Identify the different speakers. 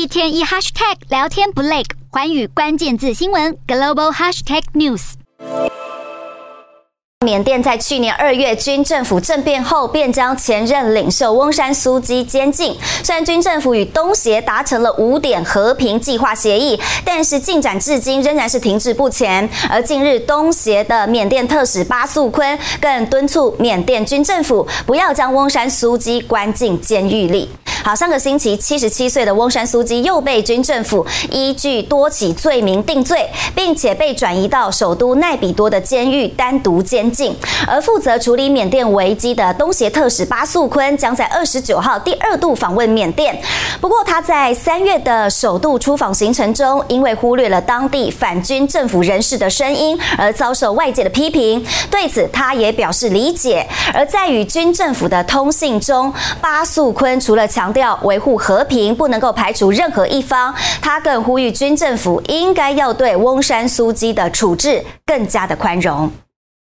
Speaker 1: 一天一 hashtag 聊天不累，环宇关键字新闻 global hashtag news。
Speaker 2: 缅甸在去年二月军政府政变后，便将前任领袖翁山苏基监禁。虽然军政府与东协达成了五点和平计划协议，但是进展至今仍然是停滞不前。而近日，东协的缅甸特使巴素坤更敦促缅甸军政府不要将翁山苏基关进监狱里。好，上个星期，七十七岁的翁山苏基又被军政府依据多起罪名定罪，并且被转移到首都奈比多的监狱单独监禁。而负责处理缅甸危机的东协特使巴素坤将在二十九号第二度访问缅甸。不过，他在三月的首度出访行程中，因为忽略了当地反军政府人士的声音，而遭受外界的批评。对此，他也表示理解。而在与军政府的通信中，巴素坤除了强调维护和平，不能够排除任何一方。他更呼吁军政府应该要对翁山苏基的处置更加的宽容。